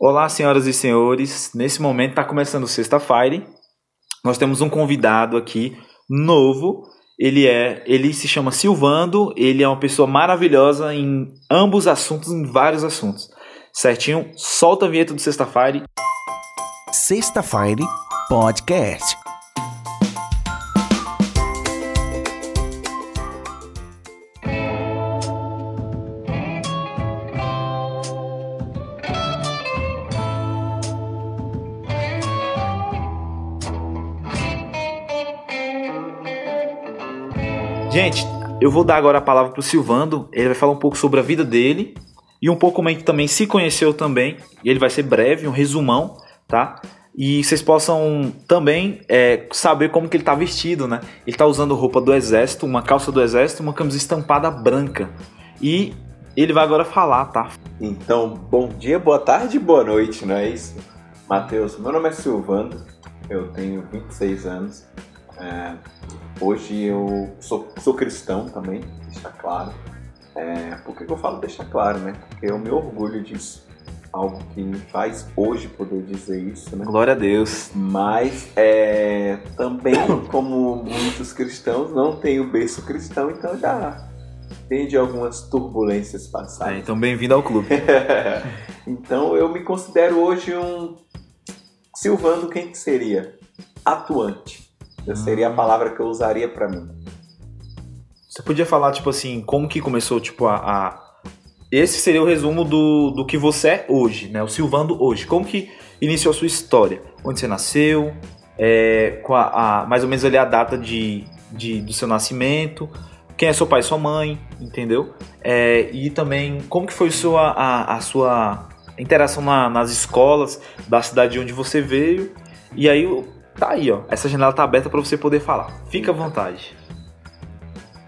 Olá, senhoras e senhores. Nesse momento está começando sexta-feira. Nós temos um convidado aqui novo. Ele é, ele se chama Silvando. Ele é uma pessoa maravilhosa em ambos assuntos, em vários assuntos. Certinho? Solta a vinheta do sexta-feira. Sexta-feira Podcast. Gente, eu vou dar agora a palavra pro Silvando. Ele vai falar um pouco sobre a vida dele e um pouco como ele também se conheceu também. E ele vai ser breve, um resumão, tá? E vocês possam também é, saber como que ele tá vestido, né? Ele tá usando roupa do exército, uma calça do exército, uma camisa estampada branca. E ele vai agora falar, tá? Então, bom dia, boa tarde, boa noite, não é isso? Matheus, meu nome é Silvando, eu tenho 26 anos. É, hoje eu sou, sou cristão também, deixa claro. É, por que eu falo deixa claro, né? Porque eu me orgulho disso. Algo que me faz hoje poder dizer isso, né? Glória a Deus. Mas é, também, como muitos cristãos, não tenho berço cristão, então já tem de algumas turbulências passadas. É, então bem-vindo ao clube. então eu me considero hoje um Silvando quem que seria? Atuante. Seria a palavra que eu usaria para mim. Você podia falar, tipo assim, como que começou, tipo, a, a... Esse seria o resumo do, do que você é hoje, né? O Silvando hoje. Como que iniciou a sua história? Onde você nasceu? É, com a, a, mais ou menos ali a data de, de, do seu nascimento? Quem é seu pai e sua mãe? Entendeu? É, e também, como que foi sua, a, a sua interação na, nas escolas da cidade onde você veio? E aí, Tá aí, ó. Essa janela tá aberta para você poder falar. Fica à vontade.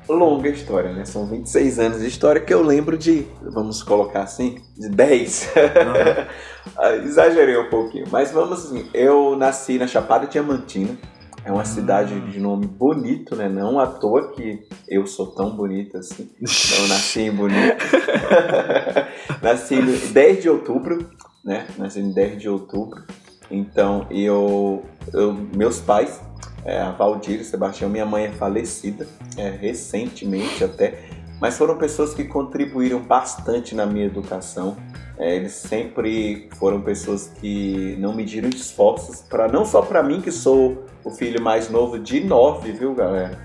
Longa história, né? São 26 anos de história que eu lembro de, vamos colocar assim, de 10. Uhum. Exagerei um pouquinho. Mas vamos assim, eu nasci na Chapada Diamantina. É uma cidade de nome bonito, né? Não à toa que eu sou tão bonito assim. Eu nasci em bonito. nasci em 10 de outubro, né? Nasci em 10 de outubro. Então, eu, eu meus pais, é, a Valdir e Sebastião, minha mãe é falecida, é, recentemente até, mas foram pessoas que contribuíram bastante na minha educação. É, eles sempre foram pessoas que não mediram esforços para não só para mim que sou o filho mais novo de nove, viu, galera?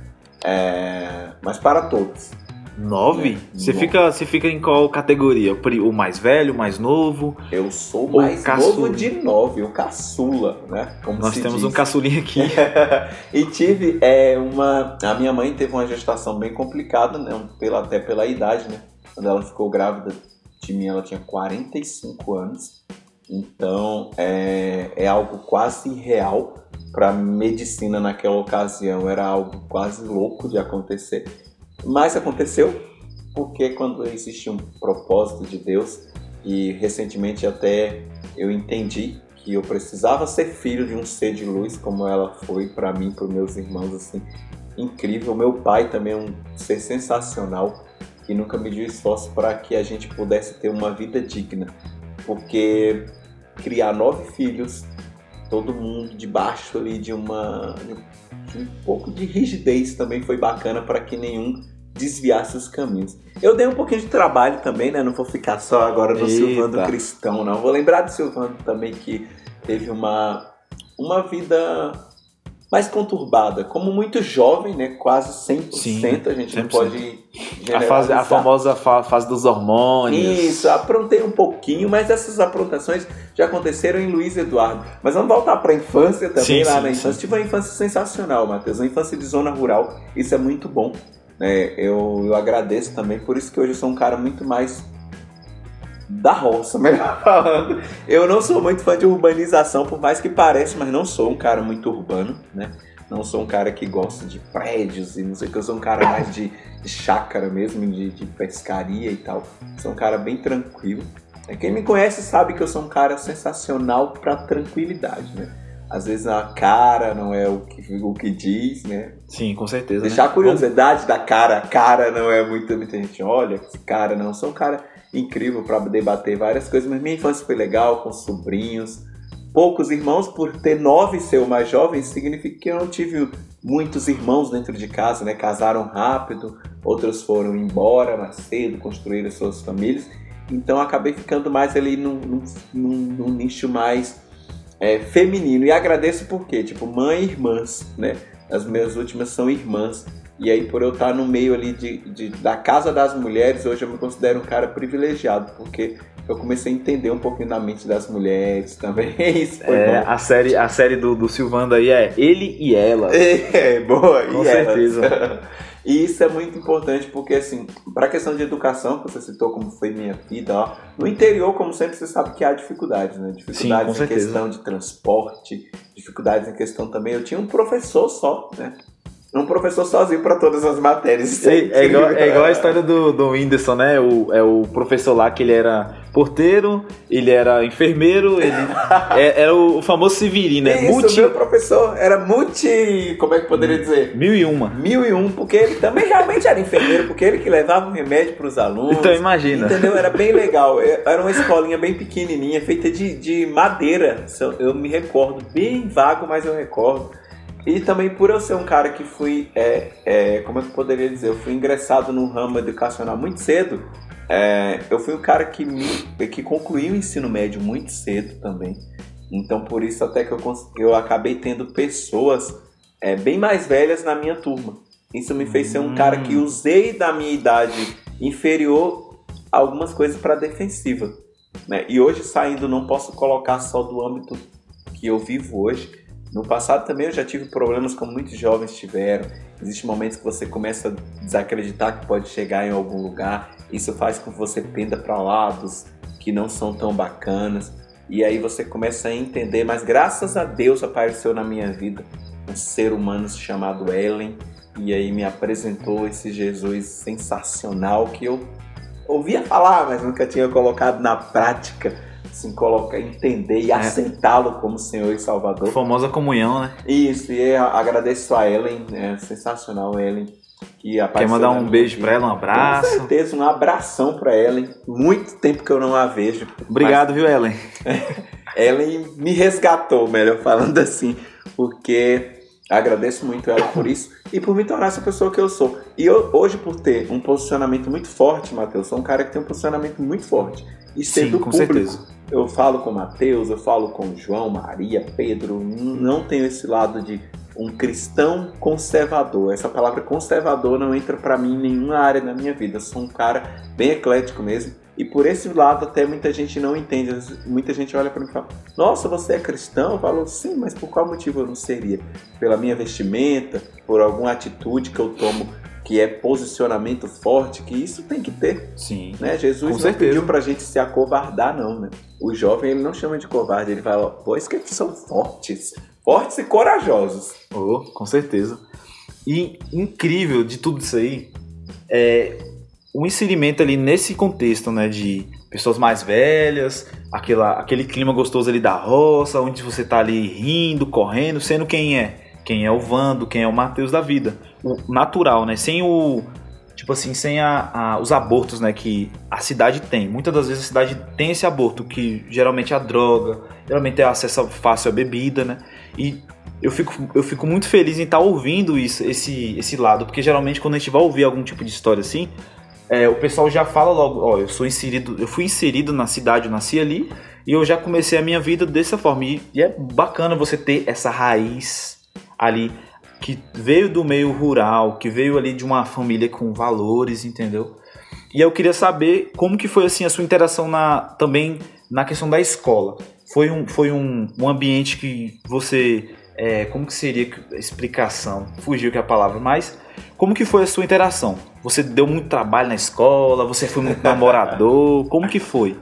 É, mas para todos. Nove? Você fica, você fica em qual categoria? O mais velho, o mais novo? Eu sou o mais novo de nove, o caçula, né? Como Nós temos diz. um caçulinho aqui. e tive é, uma. A minha mãe teve uma gestação bem complicada, né? Pela, até pela idade, né? Quando ela ficou grávida de mim, ela tinha 45 anos. Então é, é algo quase irreal para medicina naquela ocasião. Era algo quase louco de acontecer. Mas aconteceu porque quando existe um propósito de Deus e recentemente até eu entendi que eu precisava ser filho de um ser de luz como ela foi para mim, para meus irmãos assim, incrível. Meu pai também é um ser sensacional que nunca mediu esforço para que a gente pudesse ter uma vida digna, porque criar nove filhos, todo mundo debaixo ali de uma de um pouco de rigidez também foi bacana para que nenhum desviar seus caminhos. Eu dei um pouquinho de trabalho também, né? Não vou ficar só agora no Eita. Silvando Cristão, não. Vou lembrar do Silvando também que teve uma, uma vida mais conturbada. Como muito jovem, né? Quase 100%, Sim, a gente 100%. não pode a, fase, a famosa fase dos hormônios. Isso, aprontei um pouquinho, mas essas aprontações já aconteceram em Luiz Eduardo. Mas vamos voltar para a infância também, sim, lá sim, na infância. Sim. Tive uma infância sensacional, Matheus. Uma infância de zona rural, isso é muito bom. Né? Eu, eu agradeço também, por isso que hoje eu sou um cara muito mais da roça, melhor falando. Eu não sou muito fã de urbanização, por mais que pareça, mas não sou um cara muito urbano, né? Não sou um cara que gosta de prédios e não sei o que, eu sou um cara mais de, de chácara mesmo, de, de pescaria e tal. Sou um cara bem tranquilo. Quem me conhece sabe que eu sou um cara sensacional para tranquilidade, né? Às vezes a cara não é o que, o que diz, né? Sim, com certeza. Deixar né? a curiosidade da cara, a cara não é muito. Muita gente olha, esse cara não. Sou um cara incrível para debater várias coisas, mas minha infância foi legal, com sobrinhos, poucos irmãos, por ter nove e ser o mais jovem, significa que eu não tive muitos irmãos dentro de casa, né? Casaram rápido, outros foram embora mais cedo, construíram suas famílias. Então acabei ficando mais ali num, num, num nicho mais é, feminino. E agradeço porque, tipo, mãe e irmãs, né? As minhas últimas são irmãs. E aí, por eu estar no meio ali de, de, da casa das mulheres, hoje eu me considero um cara privilegiado, porque eu comecei a entender um pouquinho da mente das mulheres também. É, bom. a série, a série do, do Silvando aí é ele e ela. É, boa. Com e elas? E isso é muito importante porque, assim, para a questão de educação, que você citou como foi minha vida, ó, no interior, como sempre, você sabe que há dificuldades, né? Dificuldades com em questão de transporte, dificuldades em questão também. Eu tinha um professor só, né? Um professor sozinho para todas as matérias. É, é igual, é igual a história do, do Whindersson, né? O, é o professor lá que ele era porteiro, ele era enfermeiro, ele é- era o famoso Severino, né? Isso, Multi, meu professor era multi. Como é que poderia dizer? mil e uma. Mil e um, porque ele também realmente era enfermeiro, porque ele que levava o remédio para os alunos. Então imagina. Entendeu? Era bem legal. Eu- Era uma escolinha bem pequenininha, feita de, de madeira. Eu, me recordo, bem vago, mas eu recordo. E também por eu ser um cara que fui, é, é, como é que eu poderia dizer? Eu fui ingressado no ramo educacional muito cedo. É, eu fui um cara que, me, que concluiu o ensino médio muito cedo também. Então por isso até que eu, eu acabei tendo pessoas é, bem mais velhas na minha turma. Isso me fez ser um Hum. cara que usei da minha idade inferior algumas coisas para defensiva. Né? E hoje saindo, não posso colocar só do âmbito que eu vivo hoje. No passado também eu já tive problemas como muitos jovens tiveram. Existem momentos que você começa a desacreditar que pode chegar em algum lugar. Isso faz com que você penda para lados que não são tão bacanas. E aí você começa a entender, mas graças a Deus apareceu na minha vida um ser humano chamado Ellen. E aí me apresentou esse Jesus sensacional que eu ouvia falar, mas nunca tinha colocado na prática. Assim, colocar, entender e aceitá-lo como Senhor e Salvador. Famosa comunhão, né? Isso, e agradeço a Ellen, é sensacional Ellen. Que Quer mandar um beijo pra ela, um Com abraço. certeza, um abração pra Ellen. Muito tempo que eu não a vejo. Obrigado, viu, Ellen? Ellen me resgatou, melhor falando assim, porque agradeço muito ela por isso e por me tornar essa pessoa que eu sou. E eu, hoje, por ter um posicionamento muito forte, Matheus, sou um cara que tem um posicionamento muito forte. E Sim, sendo com público, certeza. eu falo com Mateus, eu falo com João, Maria, Pedro, não tenho esse lado de um cristão conservador. Essa palavra conservador não entra pra mim em nenhuma área da minha vida. Eu sou um cara bem eclético mesmo. E por esse lado até muita gente não entende. Muita gente olha pra mim e fala: "Nossa, você é cristão?" Eu falo: "Sim, mas por qual motivo eu não seria? Pela minha vestimenta, por alguma atitude que eu tomo que é posicionamento forte, que isso tem que ter Sim. né? Jesus não certeza. pediu pra gente se acovardar, não, né? O jovem, ele não chama de covarde, ele fala, pois que são fortes, fortes e corajosos. Oh, com certeza. E incrível de tudo isso aí é o inserimento ali nesse contexto, né, de pessoas mais velhas, aquela, aquele clima gostoso ali da roça, onde você tá ali rindo, correndo, sendo quem é. Quem é o Vando, quem é o Mateus da vida. O natural, né? Sem o. Tipo assim, sem a, a- os abortos, né? Que a cidade tem. Muitas das vezes a cidade tem esse aborto, que geralmente é a droga, geralmente é acesso fácil à bebida, né? E eu fico, eu fico muito feliz em estar ouvindo isso, esse, esse lado, porque geralmente quando a gente vai ouvir algum tipo de história assim, é, o pessoal já fala logo, ó, eu sou inserido, eu fui inserido na cidade, eu nasci ali, e eu já comecei a minha vida dessa forma. E, e é bacana você ter essa raiz ali que veio do meio rural, que veio ali de uma família com valores, entendeu? E eu queria saber como que foi assim a sua interação na, também na questão da escola. Foi um, foi um, um ambiente que você. é, como que seria a explicação? Fugiu que é a palavra, mas como que foi a sua interação? Você deu muito trabalho na escola? Você foi muito namorador? Como que foi?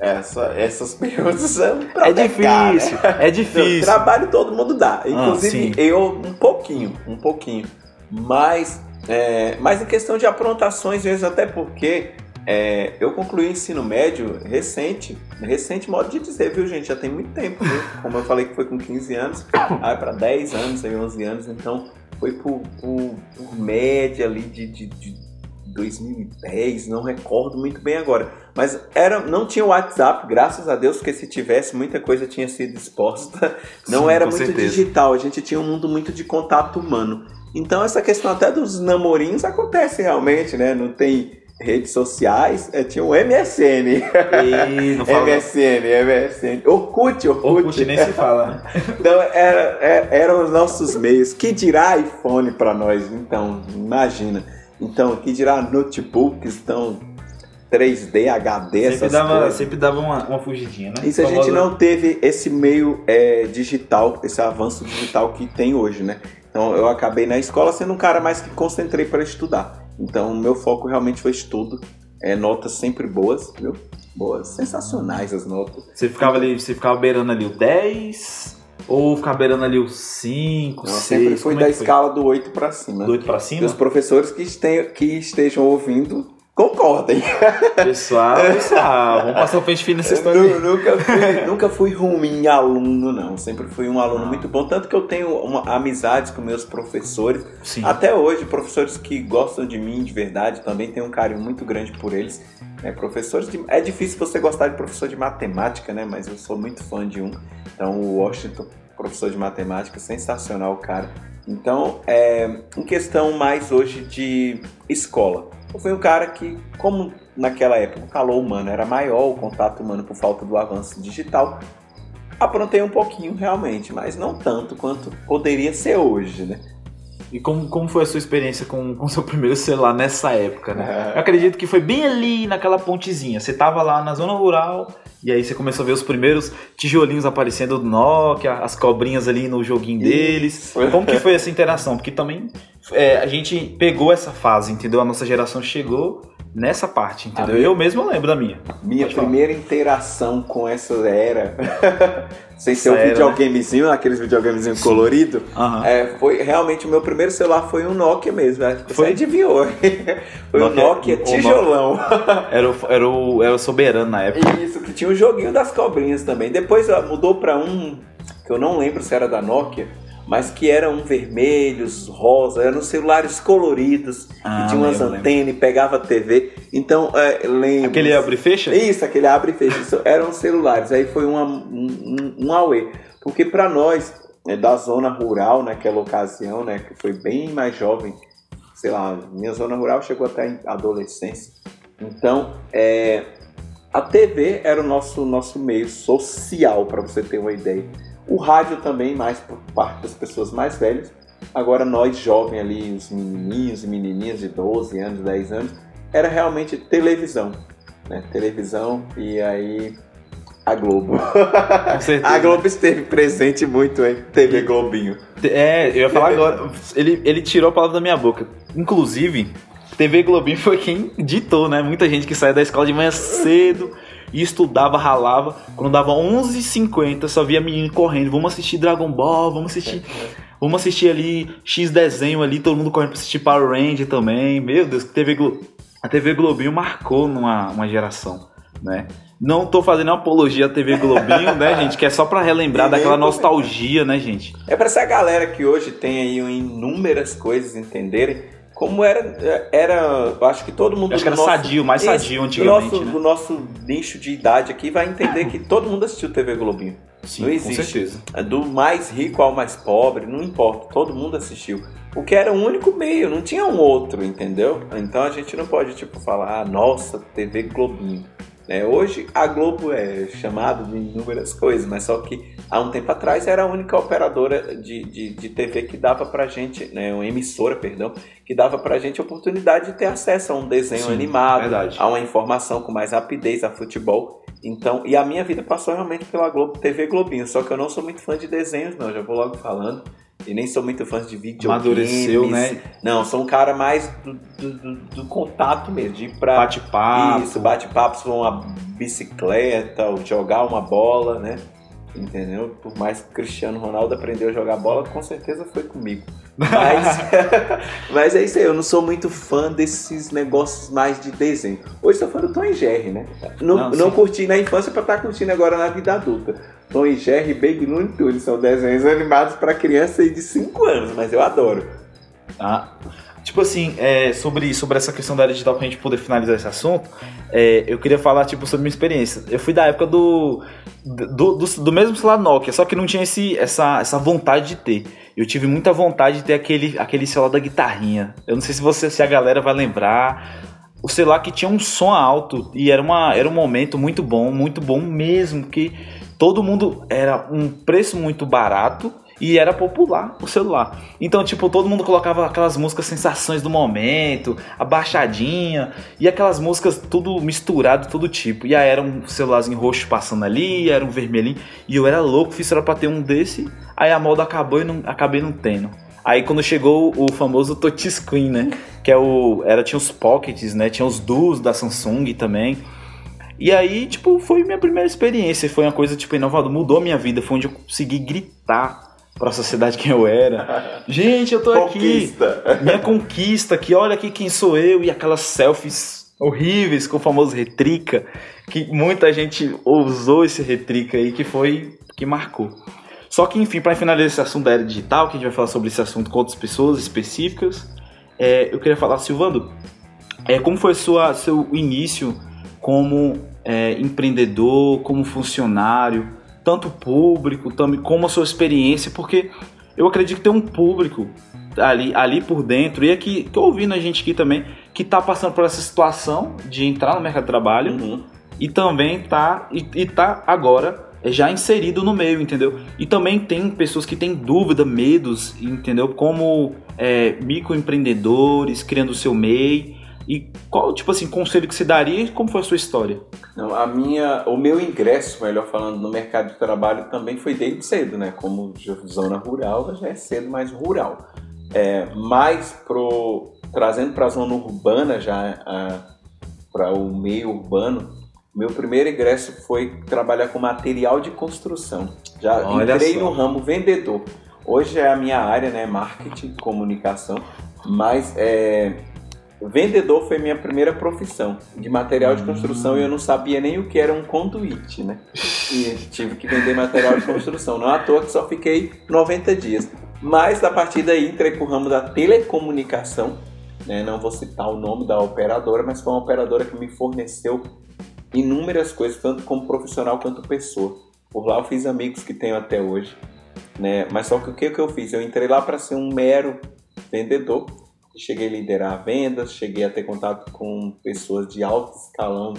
Essa, essas perguntas são pra É pecar, né? difícil, é Não, difícil. trabalho todo mundo dá. Inclusive sim. eu um pouquinho, um pouquinho. Mas, é, mas em questão de aprontações, às vezes até porque é, eu concluí ensino médio recente. Recente modo de dizer, viu, gente? Já tem muito tempo, viu? Como eu falei que foi com 15 anos, aí para 10 anos, aí 11 anos, então foi por, por, por média ali de, de, de 2010, não recordo muito bem agora. Mas era, não tinha WhatsApp, graças a Deus, porque se tivesse, muita coisa tinha sido exposta. Não Sim, era muito certeza. digital, a gente tinha um mundo muito de contato humano. Então essa questão até dos namorinhos acontece realmente, né? Não tem redes sociais, é, tinha o MSN. E não fala. MSN, MSN. Orkut, Orkut. Orkut nem se fala? Então, era, era- eram os nossos meios. Que dirá iPhone para nós? Então, imagina. Então, que dirá notebooks, então 3D, HD, Sempre essas dava, coisas. sempre dava uma, uma fugidinha, né? Isso a gente não teve esse meio é, digital, esse avanço digital que tem hoje, né? Então eu acabei na escola sendo um cara mais que concentrei para estudar. Então o meu foco realmente foi estudo, é, notas sempre boas, viu? Boas, sensacionais as notas. Você ficava ali, você ficava beirando ali o 10 ou ficava beirando ali o 5, Eu 6? sempre fui é da escala do 8 para cima. Do 8 pra E cima? os professores que, este- que estejam ouvindo concordem. Pessoal, pessoal, vamos passar o pente fino nessa história Eu nunca, fui, nunca fui ruim aluno, não. Sempre fui um aluno muito bom. Tanto que eu tenho uma amizade com meus professores. Sim. Até hoje, professores que gostam de mim de verdade, também tenho um carinho muito grande por eles. É, professores de- é difícil você gostar de professor de matemática, né? Mas eu sou muito fã de um. Então, o Washington, professor de matemática, sensacional, cara. Então, é, em questão mais hoje de escola. Eu fui um cara que, como naquela época o calor humano era maior, o contato humano por falta do avanço digital, aprontei um pouquinho realmente, mas não tanto quanto poderia ser hoje, né? E como, como foi a sua experiência com o seu primeiro celular nessa época, né? É. Eu acredito que foi bem ali naquela pontezinha. Você tava lá na zona rural e aí você começou a ver os primeiros tijolinhos aparecendo do Nokia, as cobrinhas ali no joguinho deles. Isso. Como que foi essa interação? Porque também é, a gente pegou essa fase, entendeu? A nossa geração chegou nessa parte, entendeu? Minha- Eu mesmo lembro da minha. Minha Pode falar. primeira interação com essa era, sem ser Essa o era, né? videogamezinho, aqueles videogamezinhos coloridos, Aham. é, foi realmente o meu primeiro celular foi um Nokia mesmo. né? Você Foi? adivinhou? foi um Nokia- Nokia o tijolão. Era, o, era, o, era o soberano na época. Isso, que tinha o joguinho das cobrinhas também. Depois mudou pra um que eu não lembro se era da Nokia, mas que era um vermelhos, rosa, eram celulares coloridos, Ah, que tinha umas lembro, antenas e pegava TV. Então, é, lembro. Aquele abre e fecha? Isso, aquele abre e fecha. Isso eram celulares. Aí foi uma, um, um, um auê. Porque para nós, é, da zona rural naquela ocasião, né, que foi bem mais jovem, sei lá, minha zona rural chegou até a adolescência. Então, é, a TV era o nosso, nosso meio social, para você ter uma ideia. O rádio também, mais por parte das pessoas mais velhas. Agora, nós jovens ali, os menininhos e menininhas de 12 anos, 10 anos, era realmente televisão. Né? Televisão e aí a Globo. Com certeza. A Globo esteve presente muito em TV Globinho. É, eu ia falar agora. Ele, ele tirou a palavra da minha boca. Inclusive, TV Globinho foi quem ditou, né? Muita gente que saía da escola de manhã cedo e estudava, ralava. Quando dava 11h50, só via menino correndo. Vamos assistir Dragon Ball, vamos assistir. Vamos assistir ali X desenho ali, todo mundo correndo pra assistir Power Ranger também. Meu Deus, que TV Glo... a TV Globinho marcou numa uma geração, né? Não tô fazendo apologia à TV Globinho, né, gente? Que é só pra relembrar daquela nostalgia, né, gente? É para essa galera que hoje tem aí inúmeras coisas entenderem como era, era, acho que todo mundo Eu acho que do era nosso- sadio, mais sadio do antigamente, nosso, né? do nosso nicho de idade aqui vai entender que todo mundo assistiu TV Globinho. Sim, não com existe. certeza. Do mais rico ao mais pobre, não importa, todo mundo assistiu. O que era o único meio, não tinha um outro, entendeu? Então a gente não pode, tipo, falar, ah, nossa, TV Globinho. Né? Hoje a Globo é chamada de inúmeras coisas, mas só que há um tempo atrás era a única operadora de, de, de TV que dava pra gente, né, uma emissora, perdão, que dava pra gente a oportunidade de ter acesso a um desenho Sim, animado, verdade. a uma informação com mais rapidez, a futebol. Então, e a minha vida passou realmente pela Globo, TV Globinho, só que eu não sou muito fã de desenhos, não, já vou logo falando. E nem sou muito fã de videogames. Amadureceu, né? Não, sou um cara mais do, do, do- contato mesmo, de ir pra... Bate-papo. Isso, bate-papo uma bicicleta, ou jogar uma bola, né? Entendeu? Por mais que o Cristiano Ronaldo aprendeu a jogar bola, com certeza foi comigo. Mas, mas é isso aí, eu não sou muito fã desses negócios mais de desenho. Hoje sou fã do Tom e Jerry, né? Não, Não, não, curti na infância pra estar curtindo agora na vida adulta. Tom e Jerry Baby Looney Tunes são desenhos animados pra criança de 5 anos, mas eu adoro. Ah, Tipo assim, é, sobre, sobre essa questão da área digital, pra gente poder finalizar esse assunto, é, eu queria falar, tipo, sobre minha experiência. Eu fui da época do, do, do, do mesmo celular Nokia, só que não tinha esse, essa, essa vontade de ter. Eu tive muita vontade de ter aquele, aquele celular da guitarrinha. Eu não sei se você, se a galera vai lembrar. O celular que tinha um som alto e era, uma, era um momento muito bom, muito bom mesmo, que todo mundo era um preço muito barato e era popular o celular. Então, tipo, todo mundo colocava aquelas músicas sensações do momento, a baixadinha, e aquelas músicas tudo misturado, todo tipo. E aí era um celularzinho roxo passando ali, era um vermelhinho, e eu era louco, fiz era pra ter um desse, aí a moda acabou e não, acabei não tendo. Aí quando chegou o famoso touchscreen, né? Que é o. Era, tinha os pockets, né? Tinha os duos da Samsung também. E aí, tipo, foi minha primeira experiência. Foi uma coisa, tipo, inovadora. Mudou a minha vida. Foi onde eu consegui gritar para a sociedade quem eu era. Gente, eu tô Conquista. aqui. Minha conquista aqui, olha aqui quem sou eu e aquelas selfies horríveis com o famoso retrica, que muita gente usou esse retrica aí que foi que marcou. Só que enfim, para finalizar esse assunto da era digital, que a gente vai falar sobre esse assunto com outras pessoas específicas, é, eu queria falar, Silvando, é, como foi sua, seu início como é, empreendedor, como funcionário? Tanto o público também como a sua experiência, porque eu acredito que tem um público ali, ali por dentro e aqui tô ouvindo a gente aqui também que está passando por essa situação de entrar no mercado de trabalho Uhum. e também tá e, e tá agora já inserido no meio, entendeu? E também tem pessoas que têm dúvida, medos, entendeu? Como é, microempreendedores criando o seu MEI. E qual, tipo assim, conselho que você daria e como foi a sua história? Não, a minha, o meu ingresso, melhor falando, no mercado de trabalho também foi desde cedo, né? Como zona rural, já é cedo, mais rural. É, mais pro, trazendo para a zona urbana já, para o meio urbano, meu primeiro ingresso foi trabalhar com material de construção. Já Olha entrei só. no ramo vendedor. Hoje é a minha área, né? Marketing, comunicação. Mas é, vendedor foi minha primeira profissão de material de construção e eu não sabia nem o que era um conduíte, né? E tive que vender material de construção. Não à toa que só fiquei 90 dias. Mas a partir daí entrei pro ramo da telecomunicação. Né? Não vou citar o nome da operadora, mas foi uma operadora que me forneceu inúmeras coisas, tanto como profissional quanto pessoa. Por lá eu fiz amigos que tenho até hoje. Né? Mas só que o que eu fiz? Eu entrei lá para ser um mero vendedor. Cheguei a liderar vendas, cheguei a ter contato com pessoas de alto escalão.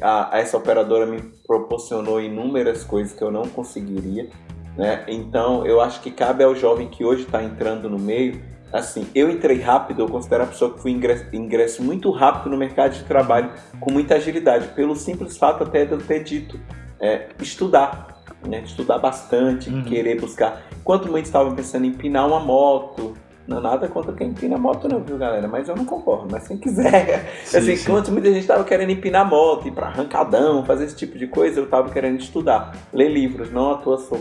A- essa operadora me proporcionou inúmeras coisas que eu não conseguiria. Né? Então eu acho que cabe ao jovem que hoje está entrando no meio. Assim, eu entrei rápido, eu considero a pessoa que foi ingresso, ingresso muito rápido no mercado de trabalho, com muita agilidade, pelo simples fato até de eu ter dito, é, estudar, né? estudar bastante, Uhum. querer buscar. Enquanto muitos estavam pensando em empinar uma moto, não nada contra quem empina moto não, viu galera? Mas eu não concordo, mas quem quiser. Sim, assim, sim. muita gente estava querendo empinar moto, ir pra arrancadão, fazer esse tipo de coisa, eu estava querendo estudar, ler livros, não à toa sou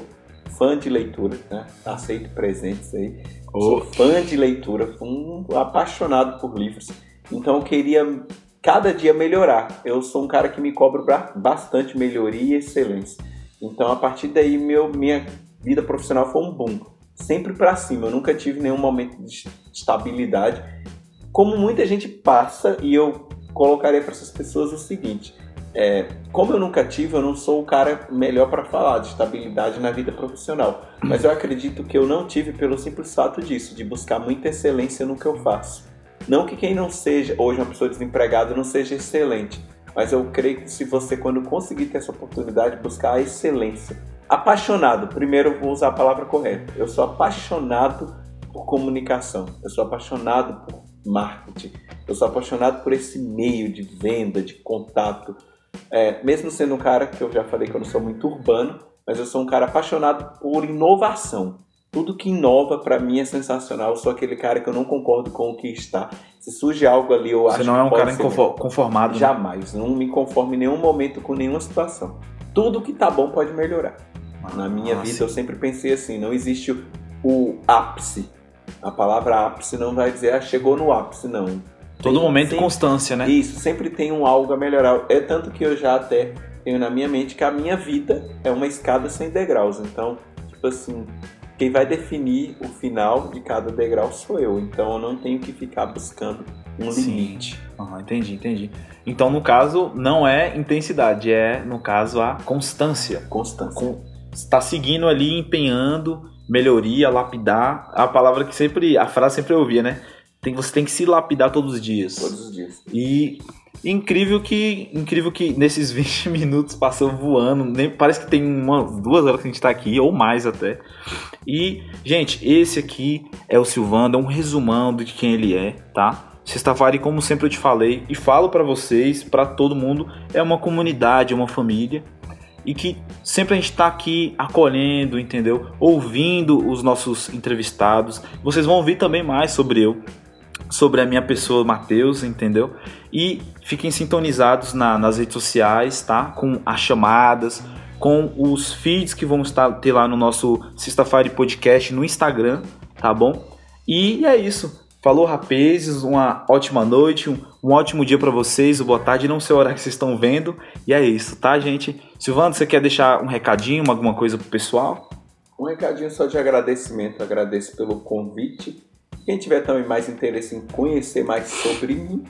fã de leitura, né? Aceito presentes aí. Sou fã de leitura, um apaixonado por livros. Então eu queria cada dia melhorar. Eu sou um cara que me cobra ba- bastante melhoria e excelência. Então a partir daí meu, minha vida profissional foi um boom. Sempre pra cima. Eu nunca tive nenhum momento de estabilidade. Como muita gente passa, e eu colocaria para essas pessoas o seguinte: é, como eu nunca tive, eu não sou o cara melhor para falar de estabilidade na vida profissional. Mas eu acredito que eu não tive pelo simples fato disso, de buscar muita excelência no que eu faço. Não que quem não seja, hoje uma pessoa desempregada não seja excelente, mas eu creio que se você, quando conseguir ter essa oportunidade, buscar a excelência. Apaixonado, primeiro eu vou usar a palavra correta. Eu sou apaixonado por comunicação, eu sou apaixonado por marketing, eu sou apaixonado por esse meio de venda, de contato. É, mesmo sendo um cara que eu já falei que eu não sou muito urbano, mas eu sou um cara apaixonado por inovação. Tudo que inova para mim é sensacional. Eu sou aquele cara que eu não concordo com o que está. Se surge algo ali, eu acho Você não é um cara conformado. né? Jamais. Não me conformo em nenhum momento com nenhuma situação. Tudo que tá bom pode melhorar. Na minha vida eu sempre pensei assim, não existe o, o ápice. A palavra ápice não vai dizer, ah, chegou no ápice, não. Todo Tem- momento sempre- constância, né? Isso, sempre tem um algo a melhorar. É tanto que eu já até tenho na minha mente que a minha vida é uma escada sem degraus. Então, tipo assim, quem vai definir o final de cada degrau sou eu. Então eu não tenho que ficar buscando um Sim. limite. Aham, entendi, entendi. Então, no caso, não é intensidade, é, no caso, a constância. Constância. Com, está seguindo ali, empenhando, melhoria, lapidar. A palavra que sempre, a frase sempre eu ouvia, né? Tem, você tem que se lapidar todos os dias. Todos os dias. E incrível que incrível que nesses 20 minutos passou voando, nem parece que tem umas duas horas que a gente tá aqui ou mais até. E gente, esse aqui é o Silvando, é um resumão de quem ele é, tá? Sexta-feira, como sempre eu te falei e falo pra vocês, pra todo mundo, é uma comunidade, é uma família e que sempre a gente tá aqui acolhendo, entendeu? Ouvindo os nossos entrevistados. Vocês vão ouvir também mais sobre eu, sobre a minha pessoa, Matheus, entendeu? E fiquem sintonizados na- nas redes sociais, tá? Com as chamadas, com os feeds que vão estar ter lá no nosso Sexta-feira Podcast no Instagram, tá bom? E é isso. Falou, rapazes, uma ótima noite, um, um ótimo dia pra vocês, boa tarde, não sei a hora que vocês estão vendo. E é isso, tá, gente? Silvano, você quer deixar um recadinho, alguma coisa pro pessoal? Um recadinho só de agradecimento. Agradeço pelo convite. Quem tiver também mais interesse em conhecer mais sobre mim,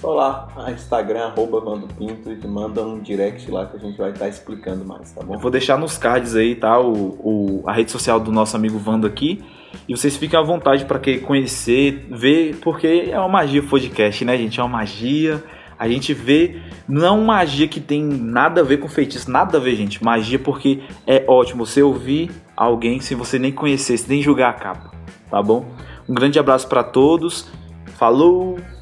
só lá no Instagram, arroba Vando Pinto, e manda um direct lá que a gente vai estar explicando mais, tá bom? Eu vou deixar nos cards aí, tá? O, o- a rede social do nosso amigo Vando aqui. E vocês fiquem à vontade para conhecer, ver, porque é uma magia o podcast, né, gente? É uma magia. A gente vê, não é magia que tem nada a ver com feitiço, nada a ver, gente. Magia porque é ótimo você ouvir alguém sem você nem conhecer, sem nem julgar a capa, tá bom? Um grande abraço para todos. Falou!